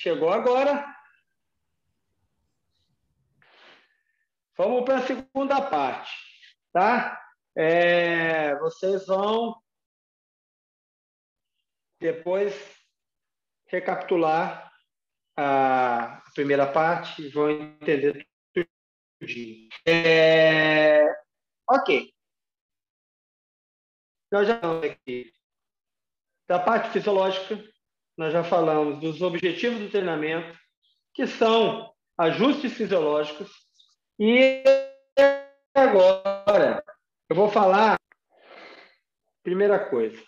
Chegou agora? Vamos para a segunda parte, tá? É, vocês vão depois recapitular a primeira parte e vão entender tudo. É, ok. Nós já falamos aqui da parte fisiológica, nós já falamos dos objetivos do treinamento, que são ajustes fisiológicos, e agora eu vou falar, primeira coisa,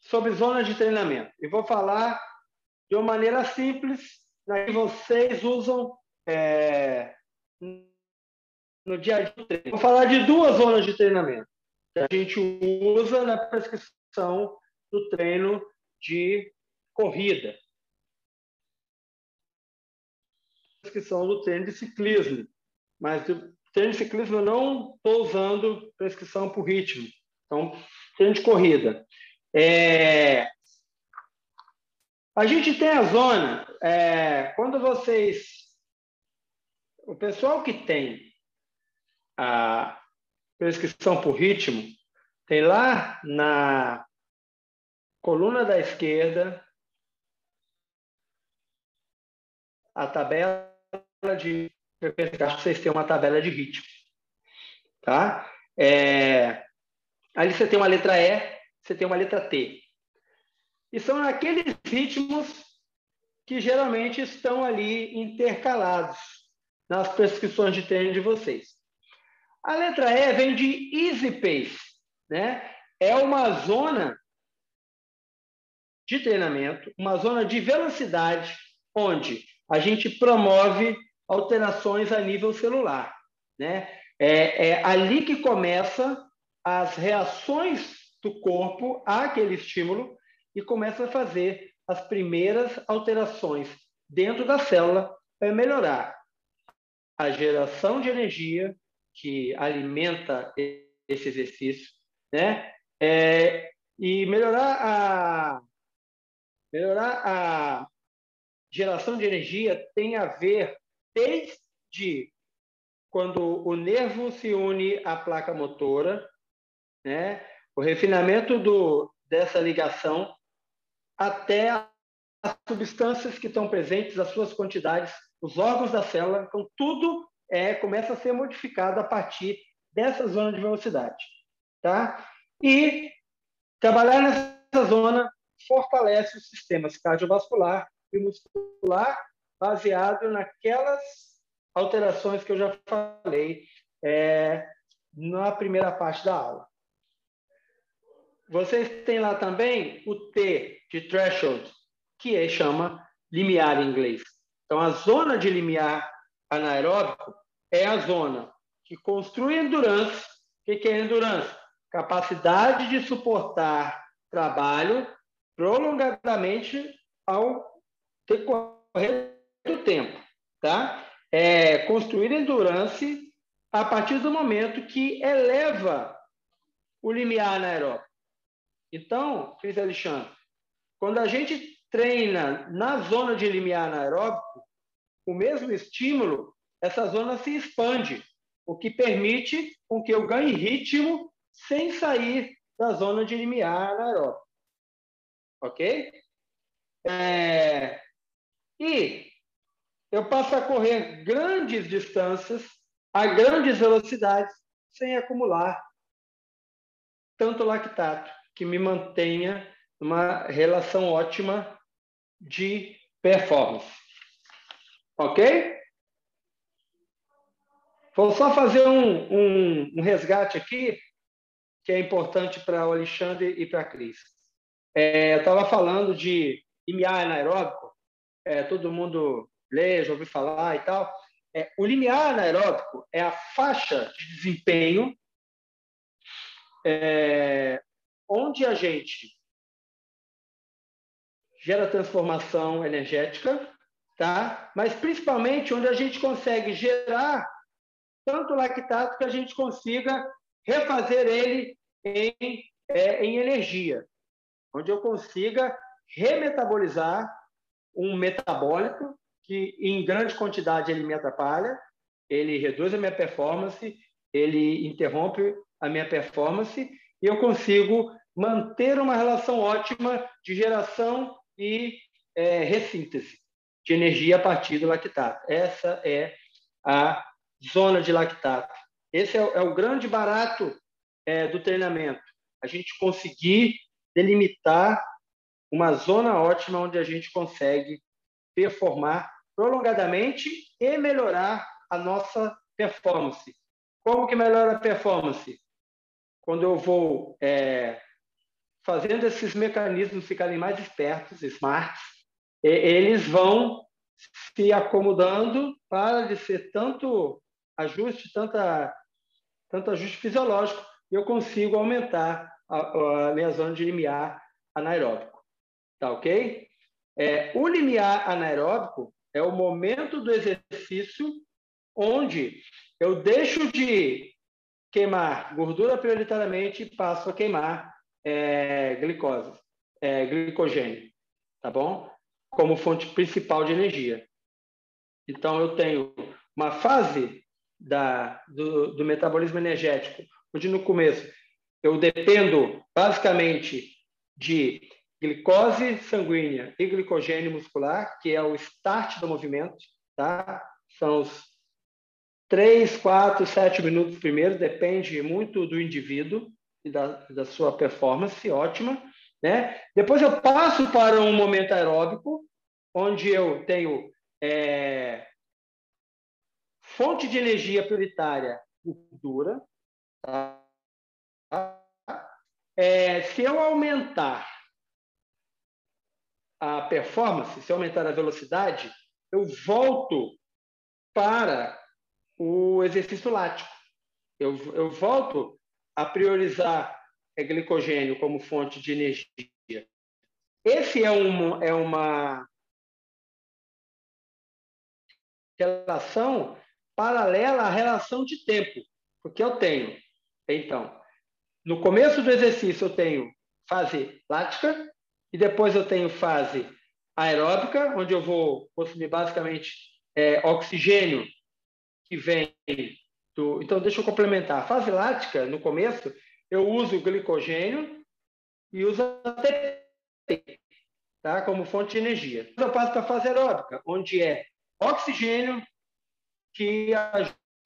sobre zonas de treinamento. E vou falar de uma maneira simples, na que vocês usam é, no dia a dia. Vou falar de duas zonas de treinamento que a gente usa na prescrição do treino de corrida. Prescrição do treino de ciclismo. Mas do treino de ciclismo eu não estou usando prescrição por ritmo. Então, treino de corrida. É... A gente tem a zona, é... quando vocês. O pessoal que tem a prescrição por ritmo, tem lá na coluna da esquerda a tabela de. Acho que vocês têm uma tabela de ritmo. Tá? É, ali você tem uma letra E, você tem uma letra T. E são aqueles ritmos que geralmente estão ali intercalados nas prescrições de treino de vocês. A letra E vem de easy pace, né? É uma zona de treinamento, uma zona de velocidade onde a gente promove alterações a nível celular, né? É, é ali que começa as reações do corpo àquele estímulo e começa a fazer as primeiras alterações dentro da célula para melhorar a geração de energia que alimenta esse exercício, né? É, e melhorar a melhorar a geração de energia tem a ver desde quando o nervo se une à placa motora, né? O refinamento do, dessa ligação até as substâncias que estão presentes, as suas quantidades, os órgãos da célula, então tudo é, começa a ser modificado a partir dessa zona de velocidade. Tá? E trabalhar nessa zona fortalece os sistemas cardiovascular e muscular baseado naquelas alterações que eu já falei é, na primeira parte da aula. Vocês têm lá também o T de threshold, que é, chama limiar em inglês. Então, a zona de limiar anaeróbico é a zona que construi endurance. O que é endurance? Capacidade de suportar trabalho prolongadamente ao decorrer do tempo. Tá? É construir endurance a partir do momento que eleva o limiar anaeróbico. Então, Cris Alexandre, quando a gente treina na zona de limiar anaeróbico, o mesmo estímulo, essa zona se expande, o que permite com que eu ganhe ritmo sem sair da zona de limiar anaeróbico. Ok? É... E eu passo a correr grandes distâncias a grandes velocidades sem acumular tanto lactato, que me mantenha uma relação ótima de performance. Ok? Vou só fazer um, um, um resgate aqui, que é importante para o Alexandre e para a Cris. É, eu estava falando de limiar anaeróbico, é, todo mundo lê, já ouviu falar e tal. É, o limiar anaeróbico é a faixa de desempenho é, onde a gente gera transformação energética tá? Mas principalmente onde a gente consegue gerar tanto lactato que a gente consiga refazer ele em, é, em energia, onde eu consiga remetabolizar um metabólico que, em grande quantidade, ele me atrapalha, ele reduz a minha performance, ele interrompe a minha performance e eu consigo manter uma relação ótima de geração e é, ressíntese de energia a partir do lactato. Essa é a zona de lactato. Esse é, é o grande barato é, do treinamento. A gente conseguir delimitar uma zona ótima onde a gente consegue performar prolongadamente e melhorar a nossa performance. Como que melhora a performance? Quando eu vou é, fazendo esses mecanismos ficarem mais espertos, smarts, eles vão se acomodando para de ser tanto ajuste, tanta, tanto ajuste fisiológico, e eu consigo aumentar a, a minha zona de limiar anaeróbico. Tá ok? É, o limiar anaeróbico é o momento do exercício onde eu deixo de queimar gordura prioritariamente e passo a queimar é, glicose, é, glicogênio, tá bom? Como fonte principal de energia. Então, eu tenho uma fase da, do, do metabolismo energético, onde no começo eu dependo basicamente de glicose sanguínea e glicogênio muscular, que é o start do movimento, tá? São os 3, 4, 7 minutos primeiro, depende muito do indivíduo e da, da sua performance ótima, né? Depois eu passo para um momento aeróbico, onde eu tenho é, fonte de energia prioritária, gordura, tá? É, se eu aumentar a performance, se eu aumentar a velocidade, eu volto para o exercício lático. Eu, eu volto a priorizar a glicogênio como fonte de energia. Esse é, um, é uma relação paralela à relação de tempo, porque eu tenho, então, no começo do exercício eu tenho fase lática e depois eu tenho fase aeróbica, onde eu vou consumir basicamente é, oxigênio que vem do. Então, deixa eu complementar. A fase lática, no começo, eu uso glicogênio e uso ATP tá? como fonte de energia. Depois eu passo para a fase aeróbica, onde é oxigênio que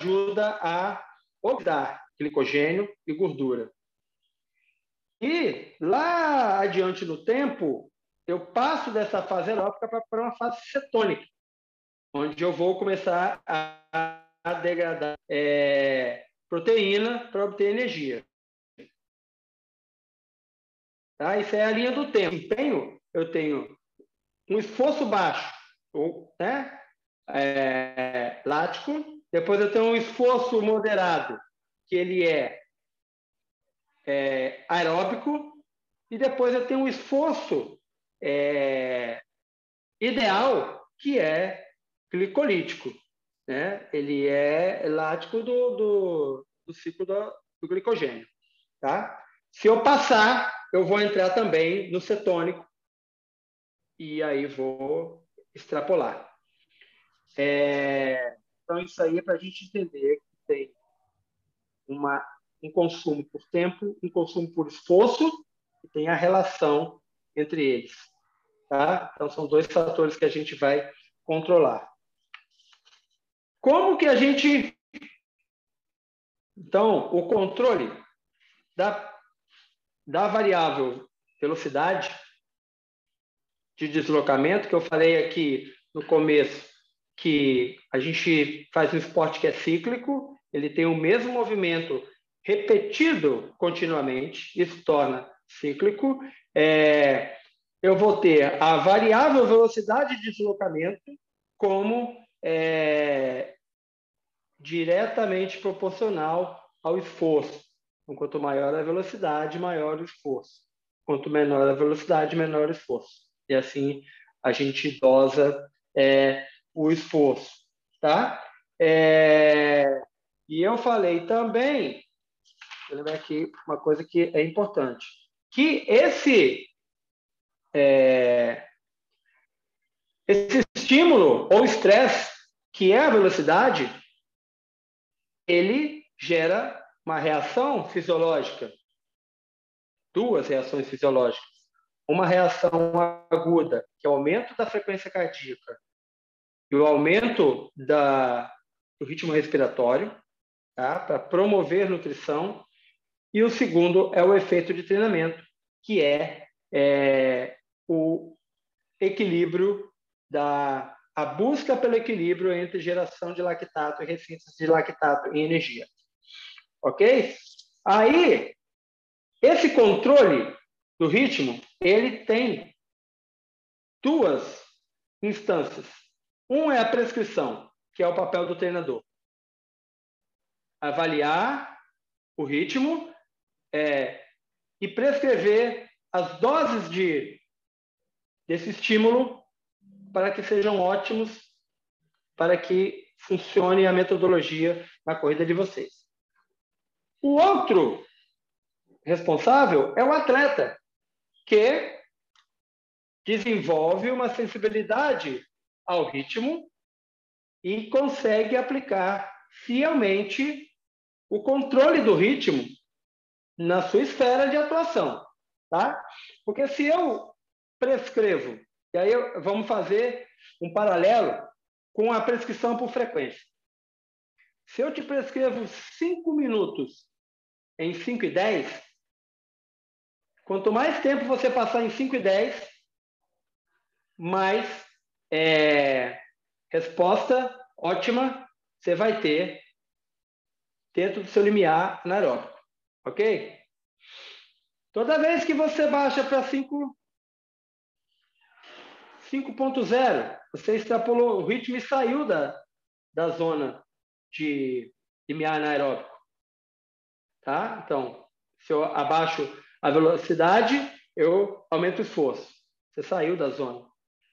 ajuda a oxidar glicogênio e gordura. E lá adiante no tempo, eu passo dessa fase aeróbica para uma fase cetônica, onde eu vou começar a, a degradar é, proteína para obter energia. Tá? Isso é a linha do tempo. Empenho, eu tenho um esforço baixo, ou, né? É, lático, depois eu tenho um esforço moderado, que ele é é, aeróbico e depois eu tenho um esforço é, ideal que é glicolítico. Né? Ele é lático do, do, do ciclo do, do glicogênio. Tá? Se eu passar, eu vou entrar também no cetônico e aí vou extrapolar. É, então, isso aí é para a gente entender que tem uma um consumo por tempo, um consumo por esforço, e tem a relação entre eles. Tá? Então, são dois fatores que a gente vai controlar. Como que a gente. Então, o controle da, da variável velocidade de deslocamento, que eu falei aqui no começo, que a gente faz um esporte que é cíclico, ele tem o mesmo movimento repetido continuamente, isso torna cíclico. É, eu vou ter a variável velocidade de deslocamento como é, diretamente proporcional ao esforço. Então, quanto maior a velocidade, maior o esforço. Quanto menor a velocidade, menor o esforço. E assim a gente dosa é, o esforço, tá? É, e eu falei também lembrar aqui uma coisa que é importante. Que esse, é, Esse estímulo ou estresse, que é a velocidade, ele gera uma reação fisiológica, duas reações fisiológicas. Uma reação aguda, que é o aumento da frequência cardíaca e o aumento da, do ritmo respiratório, tá? para promover nutrição. E o segundo é o efeito de treinamento, que é, é o equilíbrio da a busca pelo equilíbrio entre geração de lactato e recintos de lactato em energia. Ok? Aí, esse controle do ritmo, ele tem duas instâncias. Um é a prescrição, que é o papel do treinador. Avaliar o ritmo é, e prescrever as doses de, desse estímulo para que sejam ótimos, para que funcione a metodologia na corrida de vocês. O outro responsável é o atleta, que desenvolve uma sensibilidade ao ritmo e consegue aplicar fielmente o controle do ritmo na sua esfera de atuação, tá? Porque se eu prescrevo, e aí vamos fazer um paralelo com a prescrição por frequência. Se eu te prescrevo cinco minutos em 5 e 10, quanto mais tempo você passar em 5 e 10, mais é, resposta ótima você vai ter dentro do seu limiar anaeróbico. Ok? Toda vez que você baixa para 5 5.0, você extrapolou o ritmo saiu da, da zona de limiar anaeróbico. Tá? Então, se eu abaixo a velocidade, eu aumento o esforço. Você saiu da zona.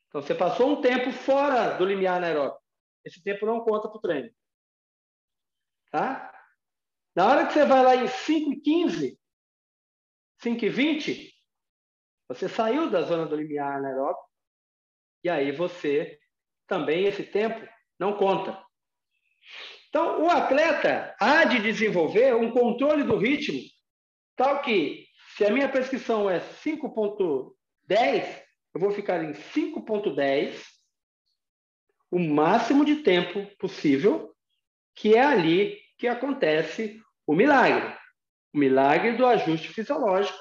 Então, você passou um tempo fora do limiar anaeróbico. Esse tempo não conta para o treino. Tá? Na hora que você vai lá em 5 e 15, 5 e 20, você saiu da zona do limiar anaeróbico e aí você também, esse tempo, não conta. Então, o atleta há de desenvolver um controle do ritmo tal que, se a minha prescrição é 5.10, eu vou ficar em 5.10 o máximo de tempo possível, que é ali que acontece o milagre. O milagre do ajuste fisiológico,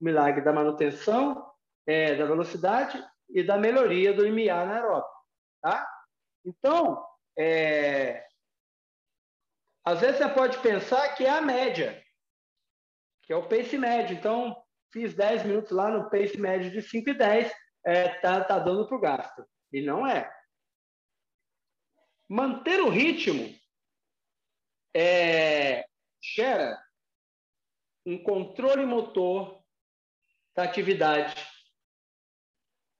o milagre da manutenção é, da velocidade e da melhoria do limiar anaeróbico. Tá? Então, é, às vezes você pode pensar que é a média, que é o pace médio. Então, fiz 10 minutos lá no pace médio de 5 e 10, é, tá, tá dando para o gasto. E não é. Manter o ritmo é, gera um controle motor da atividade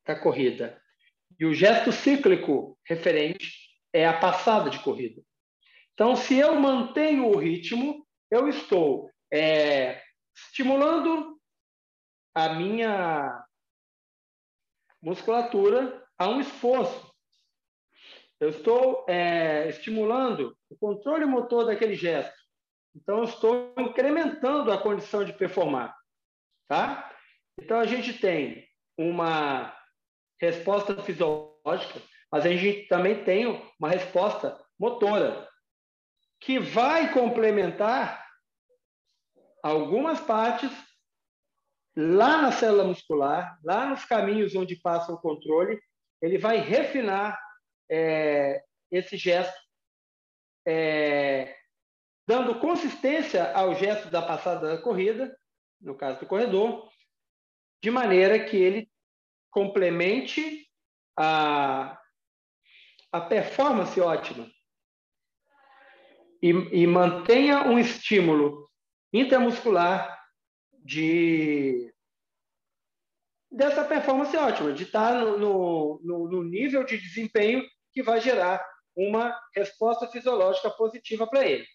da corrida. E o gesto cíclico referente é a passada de corrida. Então, se eu mantenho o ritmo, eu estou é, estimulando a minha musculatura a um esforço. Eu estou é, estimulando o controle motor daquele gesto. Então, eu estou incrementando a condição de performar. Tá? Então, a gente tem uma resposta fisiológica, mas a gente também tem uma resposta motora que vai complementar algumas partes lá na célula muscular, lá nos caminhos onde passa o controle, ele vai refinar é, esse gesto, é, dando consistência ao gesto da passada da corrida, no caso do corredor, de maneira que ele complemente a, a performance ótima e, e mantenha um estímulo intramuscular de dessa performance ótima, de estar no, no, no nível de desempenho que vai gerar uma resposta fisiológica positiva para ele.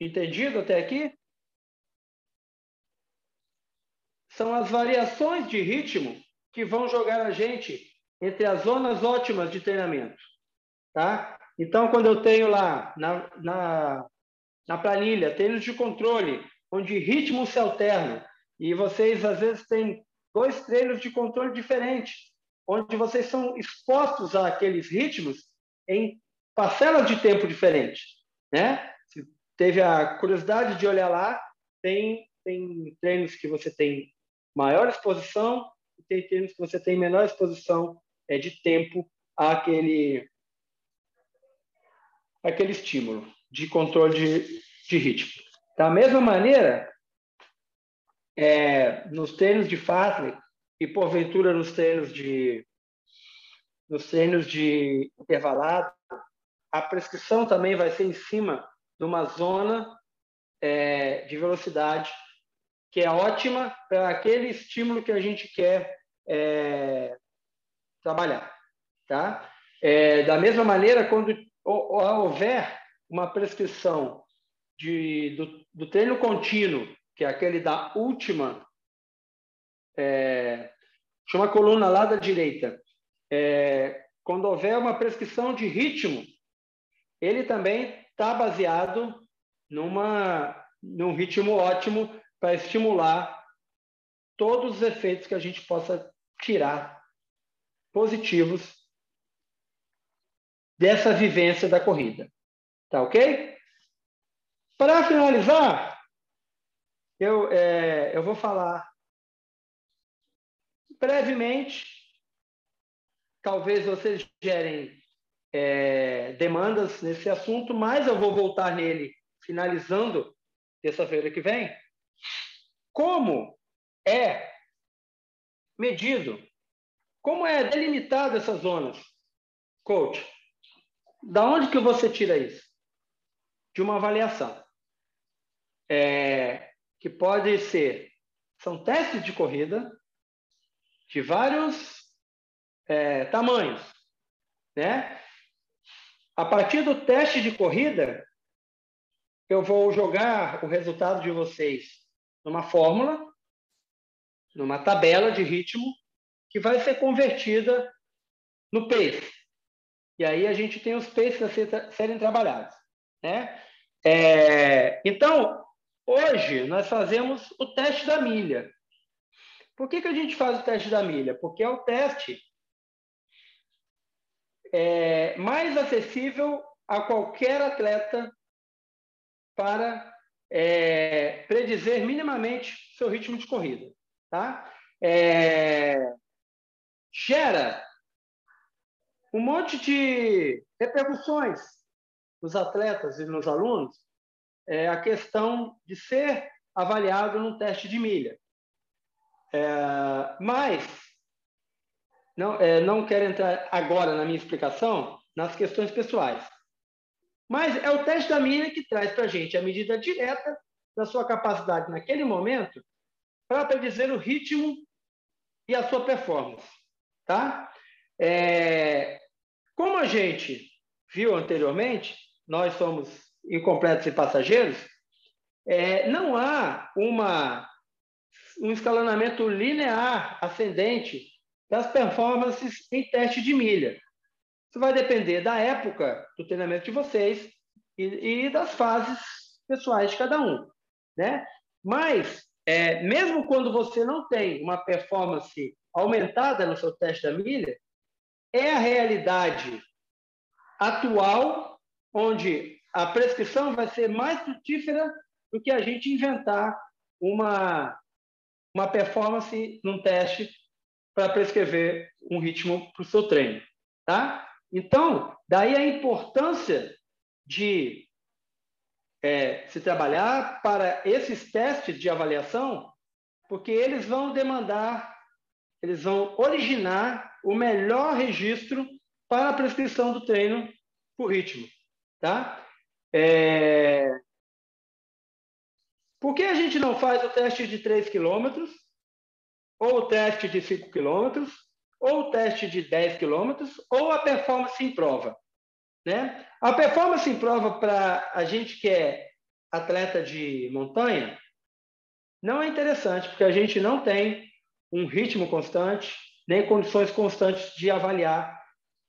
Entendido até aqui? São as variações de ritmo que vão jogar a gente entre as zonas ótimas de treinamento. Tá? Então, quando eu tenho lá na, na, na planilha treinos de controle, onde ritmo se alterna, e vocês às vezes têm dois treinos de controle diferentes, onde vocês são expostos àqueles ritmos em parcelas de tempo diferentes, né? Se teve a curiosidade de olhar lá, tem tem treinos que você tem maior exposição e tem treinos que você tem menor exposição é, de tempo àquele, àquele estímulo de controle de, de ritmo. Da mesma maneira, é, nos treinos de Fatley e porventura nos treinos de nos treinos de intervalado, a prescrição também vai ser em cima de uma zona é, de velocidade que é ótima para aquele estímulo que a gente quer é, trabalhar. Tá? É, da mesma maneira, quando houver uma prescrição de, do, do treino contínuo, que é aquele da última, é, chama a coluna lá da direita, é, quando houver uma prescrição de ritmo, ele também está baseado numa, num ritmo ótimo para estimular todos os efeitos que a gente possa tirar positivos dessa vivência da corrida. Tá ok? Para finalizar, eu, é, eu vou falar brevemente. Talvez vocês gerem é, demandas nesse assunto, mas eu vou voltar nele finalizando terça-feira que vem. Como é medido, como é delimitado essas zonas, coach? Da onde que você tira isso? De uma avaliação. É, que pode ser, são testes de corrida de vários é, tamanhos, né? A partir do teste de corrida, eu vou jogar o resultado de vocês numa fórmula, numa tabela de ritmo, que vai ser convertida no pace. E aí a gente tem os paces a serem trabalhados. Né? É, então, hoje nós fazemos o teste da milha. Por que, que a gente faz o teste da milha? Porque é o teste é, mais acessível a qualquer atleta para é, predizer minimamente seu ritmo de corrida. Tá? É, gera um monte de repercussões nos atletas e nos alunos é, a questão de ser avaliado num teste de milha. É, mas não, é, não quero entrar agora na minha explicação nas questões pessoais. Mas é o teste da milha que traz para a gente a medida direta da sua capacidade naquele momento para predizer o ritmo e a sua performance. Tá? É, como a gente viu anteriormente, nós somos incompletos e passageiros, é, não há uma, um escalonamento linear ascendente das performances em teste de milha. Isso vai depender da época do treinamento de vocês e, e das fases pessoais de cada um, né? Mas, é, mesmo quando você não tem uma performance aumentada no seu teste da milha, é a realidade atual onde a prescrição vai ser mais frutífera do que a gente inventar uma, uma performance num teste para prescrever um ritmo para o seu treino. Tá? Então, daí a importância de é, se trabalhar para esses testes de avaliação, porque eles vão demandar, eles vão originar o melhor registro para a prescrição do treino por ritmo. Tá? É... Por que a gente não faz o teste de 3 quilômetros ou o teste de 5 quilômetros ou o teste de 10 quilômetros, ou a performance em prova. Né? A performance em prova para a gente que é atleta de montanha não é interessante, porque a gente não tem um ritmo constante, nem condições constantes de avaliar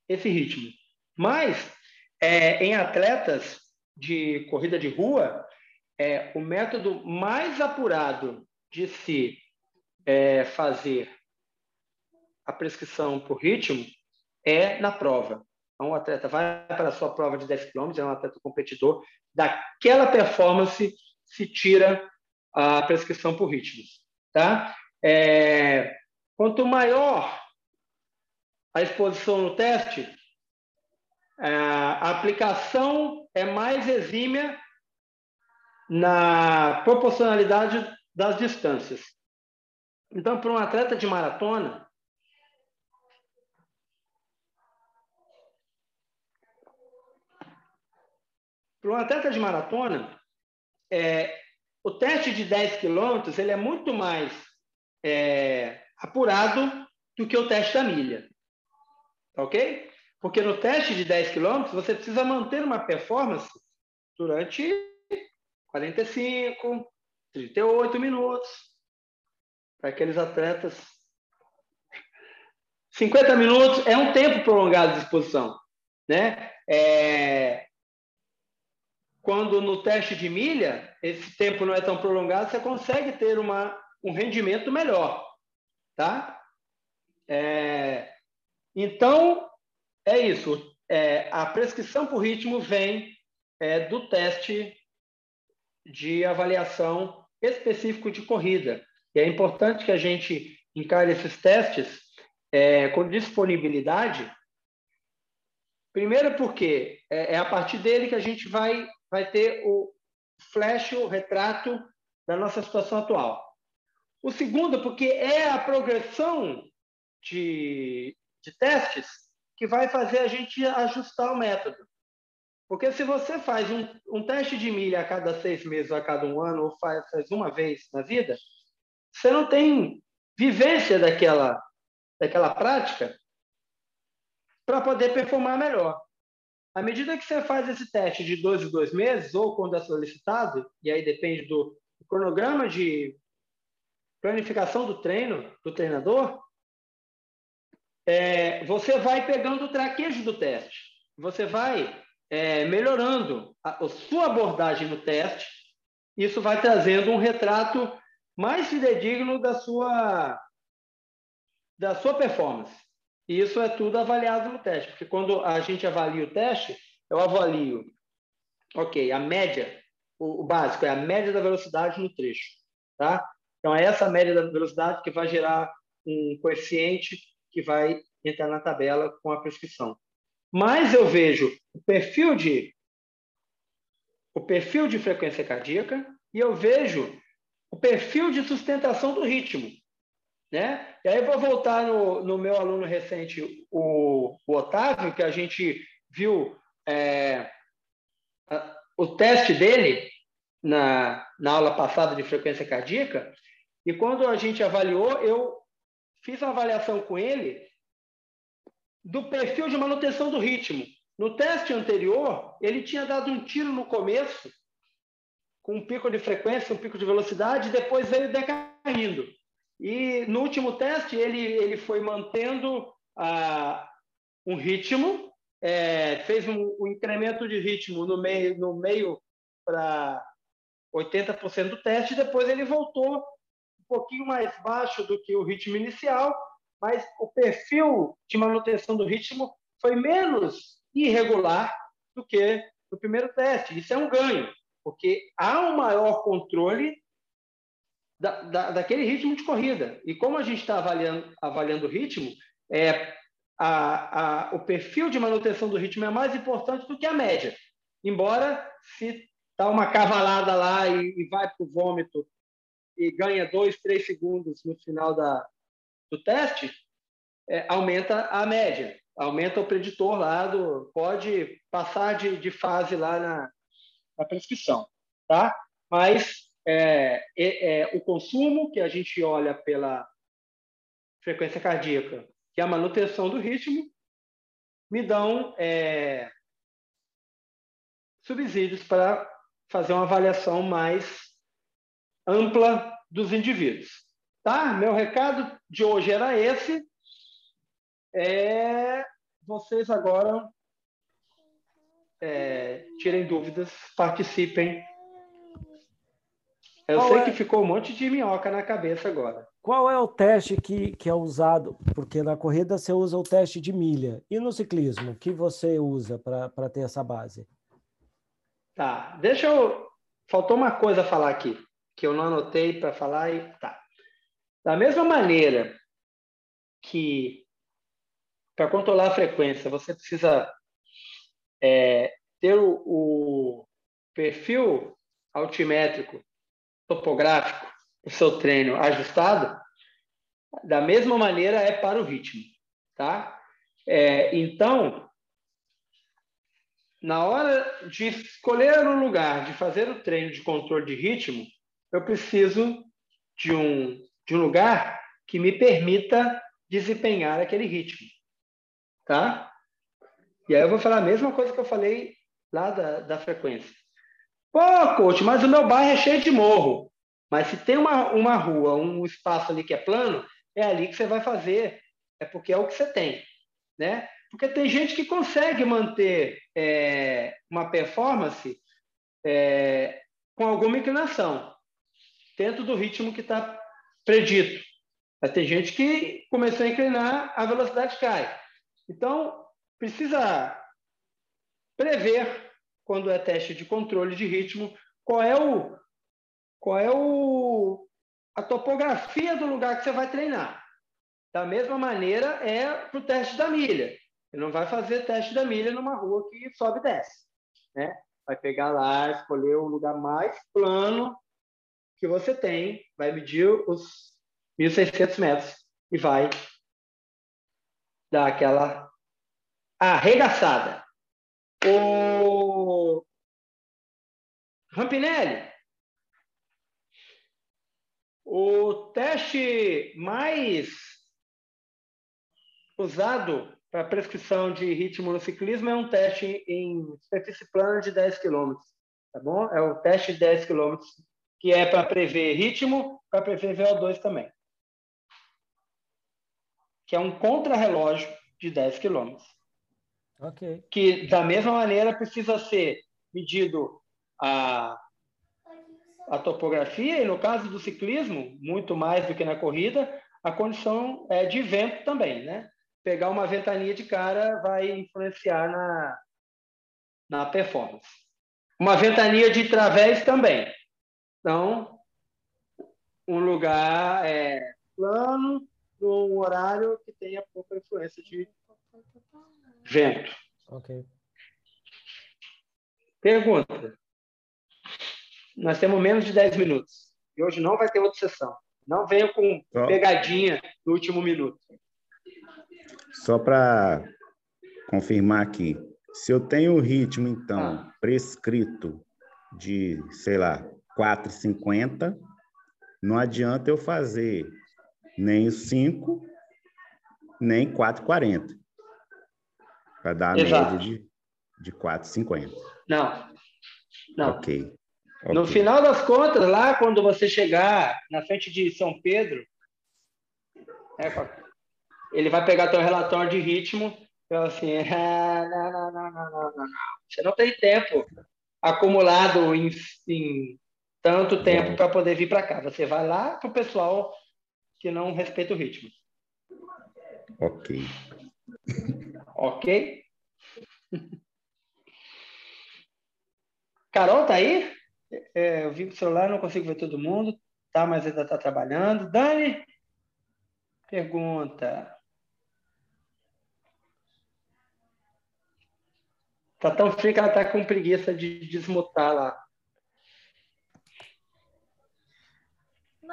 esse ritmo. Mas, é, em atletas de corrida de rua, é, o método mais apurado de se é, fazer a prescrição por ritmo é na prova. Então, o atleta vai para a sua prova de 10 km, é um atleta competidor, daquela performance se tira a prescrição por ritmos. Tá? É, quanto maior a exposição no teste, é, a aplicação é mais exímia na proporcionalidade das distâncias. Então, para um atleta de maratona, para um atleta de maratona, é, o teste de 10 quilômetros ele é muito mais é, apurado do que o teste da milha. Ok? Porque no teste de 10 quilômetros você precisa manter uma performance durante 45, 38 minutos. Para aqueles atletas. 50 minutos é um tempo prolongado de exposição. Né? É, quando no teste de milha, esse tempo não é tão prolongado, você consegue ter uma, um rendimento melhor. Tá? É, então, é isso. É, a prescrição por ritmo vem é, do teste de avaliação específico de corrida. E é importante que a gente encare esses testes é, com disponibilidade. Primeiro, porque é, é a partir dele que a gente vai vai ter o flash, o retrato da nossa situação atual. O segundo, porque é a progressão de, de testes que vai fazer a gente ajustar o método. Porque se você faz um, um teste de milha a cada seis meses, a cada um ano, ou faz, faz uma vez na vida, você não tem vivência daquela, daquela prática para poder performar melhor. À medida que você faz esse teste de dois em dois meses, ou quando é solicitado, e aí depende do cronograma de planificação do treino do treinador, é, você vai pegando o traquejo do teste. Você vai é, melhorando a, a sua abordagem no teste. Isso vai trazendo um retrato mais fidedigno da sua, da sua performance. E isso é tudo avaliado no teste, porque quando a gente avalia o teste, eu avalio, ok, a média, o, o básico é a média da velocidade no trecho, tá? Então é essa média da velocidade que vai gerar um coeficiente que vai entrar na tabela com a prescrição. Mas eu vejo o perfil de o perfil de frequência cardíaca e eu vejo o perfil de sustentação do ritmo. Né? E aí eu vou voltar no, no meu aluno recente, o, o, Otávio, que a gente viu é, a, o teste dele na, na aula passada de frequência cardíaca, e quando a gente avaliou, eu fiz uma avaliação com ele do perfil de manutenção do ritmo. No teste anterior, ele tinha dado um tiro no começo, com um pico de frequência, um pico de velocidade, e depois veio decaindo. E no último teste, ele, ele foi mantendo ah, um ritmo, é, fez um, um, incremento de ritmo no meio, no meio para 80% do teste, depois ele voltou um pouquinho mais baixo do que o ritmo inicial, mas o perfil de manutenção do ritmo foi menos irregular do que no primeiro teste. Isso é um ganho, porque há um maior controle da, da, daquele ritmo de corrida. E como a gente está avaliando, avaliando o ritmo, é, a, a, o perfil de manutenção do ritmo é mais importante do que a média. Embora, se dá uma cavalada lá e, e vai para o vômito e ganha dois, três segundos no final da, do teste, é, aumenta a média, aumenta o preditor lá, do, pode passar de, de fase lá na, na prescrição. Tá? Mas é, é, é, o consumo, que a gente olha pela frequência cardíaca, é a manutenção do ritmo, me dão é, subsídios para fazer uma avaliação mais ampla dos indivíduos. Tá? Meu recado de hoje era esse. é vocês agora é, tirem dúvidas, participem. Eu Qual sei é... que ficou um monte de minhoca na cabeça agora. Qual é o teste que, que é usado? Porque na corrida você usa o teste de milha. E no ciclismo, o que você usa para ter essa base? Tá, deixa eu. Faltou uma coisa a falar aqui, que eu não anotei para falar e tá. Da mesma maneira que para controlar a frequência você precisa é, ter o, o, perfil altimétrico, topográfico do seu treino ajustado, da mesma maneira é para o ritmo, tá? É, então, na hora de escolher um lugar, de fazer o treino de controle de ritmo, eu preciso de um, de um lugar que me permita desempenhar aquele ritmo, tá? E aí eu vou falar a mesma coisa que eu falei lá da, da frequência. Pô, coach, mas o meu bairro é cheio de morro. Mas se tem uma, uma rua, um espaço ali que é plano, é ali que você vai fazer. É porque é o que você tem, né? Porque tem gente que consegue manter é, uma performance é, com alguma inclinação, dentro do ritmo que está predito. Mas tem gente que começou a inclinar, a velocidade cai. Então, precisa prever, quando é teste de controle de ritmo, qual é o qual é o a topografia do lugar que você vai treinar. Da mesma maneira é para o teste da milha. Você não vai fazer teste da milha numa rua que sobe e desce, né? Vai pegar lá, escolher o lugar mais plano que você tem, vai medir os 1.600 metros e vai dar aquela arregaçada. O Rampinelli, o teste mais usado para prescrição de ritmo no ciclismo é um teste em superfície plana de 10 km, tá bom? É o teste de 10 km, que é para prever ritmo, para prever VO2 também. Que é um contrarrelógio de 10 km. Ok. Que, da mesma maneira, precisa ser medido a, a topografia, e no caso do ciclismo, muito mais do que na corrida, a condição é de vento também, né? pegar uma ventania de cara vai influenciar na, na performance. Uma ventania de través também. Então, um lugar é, plano, num horário que tenha pouca influência de vento. Ok. Pergunta. Nós temos menos de 10 minutos. E hoje não vai ter outra sessão. Não venha com pegadinha no último minuto. Só para confirmar aqui, se eu tenho o ritmo, então, ah. prescrito de, sei lá, 4,50, não adianta eu fazer nem o 5, nem 4,40. Para dar a Exato. média de, de 4,50. Não. Não. Ok. okay. No final das contas, lá quando você chegar na frente de São Pedro, é, ele vai pegar teu relatório de ritmo e assim, ah, não, não, não, não, não, não, Você não tem tempo acumulado em, em tanto tempo para poder vir para cá. Você vai lá para o pessoal que não respeita o ritmo. Ok. ok? Carol, tá aí? É, eu vi o celular, não consigo ver todo mundo, tá? Mas ainda está trabalhando. Dani, pergunta. Tá tão frio que ela tá com preguiça de desmutar lá.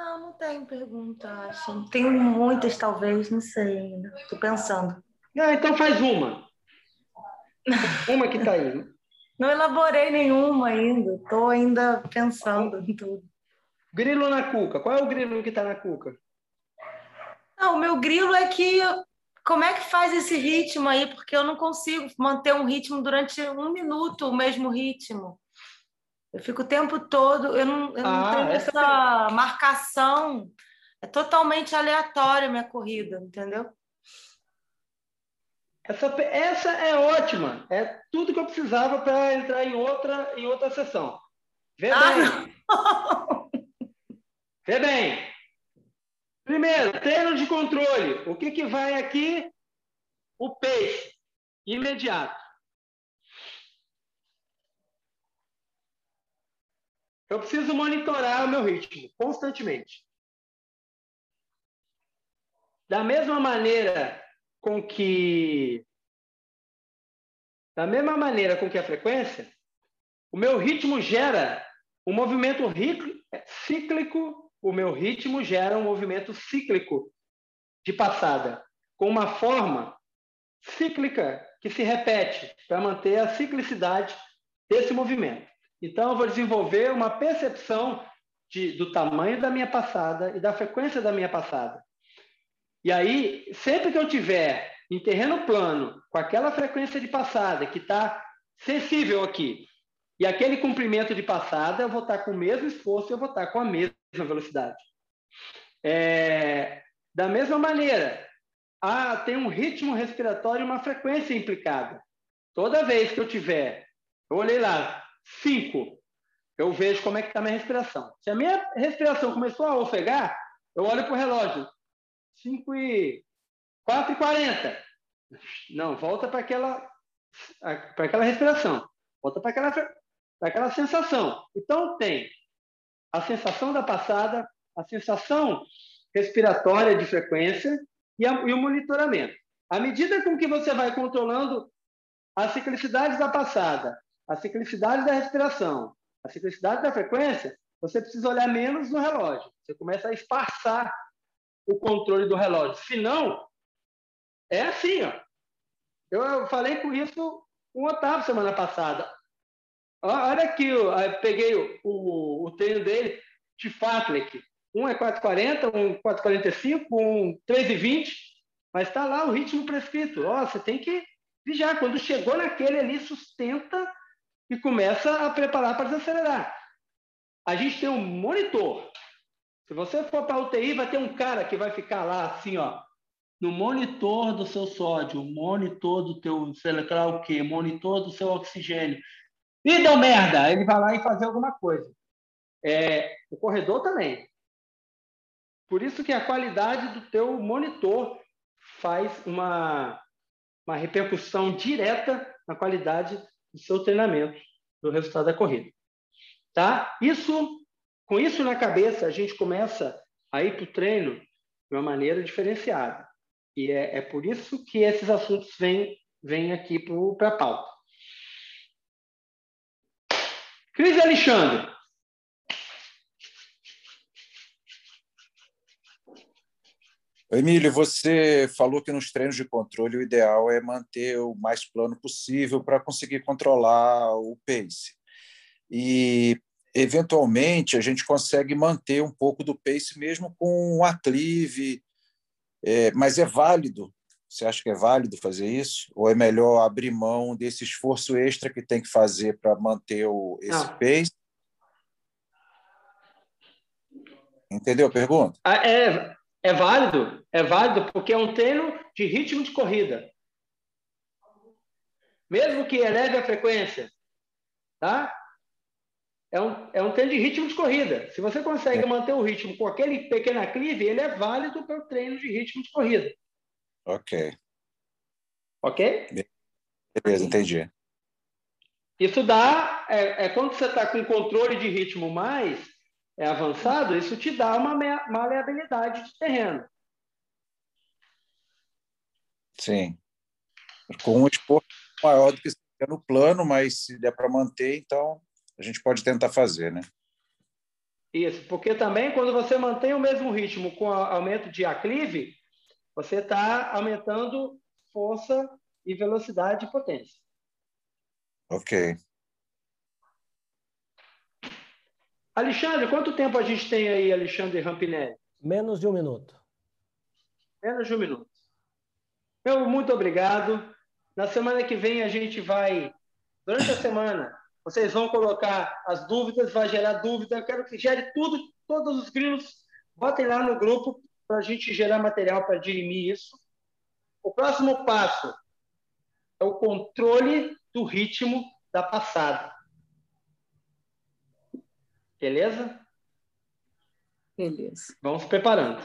Não, não tenho pergunta, acho. Tenho muitas, talvez, não sei ainda. Tô pensando. Ah, então faz uma. Uma que tá aí. Não elaborei nenhuma ainda. Tô ainda pensando em tudo. Grilo na cuca. Qual é o grilo que tá na cuca? Não, o meu grilo é que como é que faz esse ritmo aí? Porque eu não consigo manter um ritmo durante um minuto, o mesmo ritmo. Eu fico o tempo todo, eu não, eu não ah, tenho essa, essa marcação. É totalmente aleatória a minha corrida, entendeu? Essa, essa é ótima. É tudo que eu precisava para entrar em outra, em outra sessão. Vê bem. Vê bem. Primeiro, treino de controle. O que, que vai aqui? O pace imediato. Eu preciso monitorar o meu ritmo constantemente. Da mesma maneira com que da mesma maneira com que a frequência, o meu ritmo gera um movimento cíclico, o meu ritmo gera um movimento cíclico de passada, com uma forma cíclica que se repete para manter a ciclicidade desse movimento. Então, eu vou desenvolver uma percepção de, do tamanho da minha passada e da frequência da minha passada. E aí, sempre que eu tiver em terreno plano, com aquela frequência de passada que está sensível aqui, e aquele comprimento de passada, eu vou estar tá com o mesmo esforço e eu vou estar tá com a mesma velocidade. É, da mesma maneira, ah, tem um ritmo respiratório e uma frequência implicada. Toda vez que eu tiver, eu olhei lá, 5, eu vejo como é que está a minha respiração. Se a minha respiração começou a ofegar, eu olho para o relógio, 5 e 4 e 40. Não, volta para aquela para aquela respiração. Volta para aquela para aquela sensação. Então tem a sensação da passada, a sensação respiratória de frequência e, a, e o monitoramento. À medida com que você vai controlando a ciclicidade da passada, a ciclicidade da respiração, a ciclicidade da frequência, você precisa olhar menos no relógio. Você começa a espaçar o controle do relógio. Se não, é assim, ó. Eu falei com isso o Otávio semana passada. Olha aqui, eu peguei o, o treino dele de Fatlek. Um é 4,40, um 4,45, um 3,20, mas está lá o ritmo prescrito. Ó, você tem que vigiar. Quando chegou naquele ali, sustenta e começa a preparar para desacelerar. A gente tem um monitor se você for para a UTI, vai ter um cara que vai ficar lá assim, ó, no monitor do seu sódio, monitor do teu, sei lá o quê, monitor do seu oxigênio. E deu merda! Ele vai lá e fazer alguma coisa. É, o corredor também. Por isso que a qualidade do teu monitor faz uma, uma repercussão direta na qualidade do seu treinamento, do resultado da corrida. Tá? Isso com isso na cabeça, a gente começa a ir para o treino de uma maneira diferenciada. E é, é por isso que esses assuntos vêm, vêm aqui para a pauta. Cris Alexandre. Emílio, você falou que nos treinos de controle o ideal é manter o mais plano possível para conseguir controlar o pace. E eventualmente a gente consegue manter um pouco do pace mesmo com um aclive, é, mas é válido. Você acha que é válido fazer isso? Ou é melhor abrir mão desse esforço extra que tem que fazer para manter o, esse Não. pace? Entendeu a pergunta? Ah, é, é válido, é válido porque é um treino de ritmo de corrida. Mesmo que eleve a frequência, tá? é um, é um treino de ritmo de corrida. Se você consegue é. manter o ritmo com aquele pequeno aclive, ele é válido para o treino de ritmo de corrida. Ok. Ok? Beleza, entendi. Isso dá, é, é quando você está com controle de ritmo mais é avançado, isso te dá uma maleabilidade de terreno. Sim. Com um esforço maior do que no plano, mas se der para manter, então a gente pode tentar fazer, né? Isso, porque também quando você mantém o mesmo ritmo com aumento de aclive, você está aumentando força e velocidade e potência. Ok. Alexandre, quanto tempo a gente tem aí, Alexandre Rampinelli? Menos de um minuto. Menos de um minuto. Meu, muito obrigado. Na semana que vem a gente vai, durante a semana, vocês vão colocar as dúvidas, vai gerar dúvida. Eu quero que gere tudo, todos os grilos. Botem lá no grupo para a gente gerar material para dirimir isso. O próximo passo é o controle do ritmo da passada. Beleza? Beleza. Vamos preparando.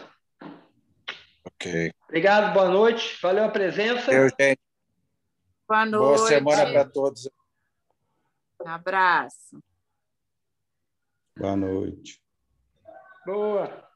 Ok. Obrigado, boa noite. Valeu a presença. Eu, gente. Boa noite. Boa semana para todos. Abraço. Boa noite. Boa.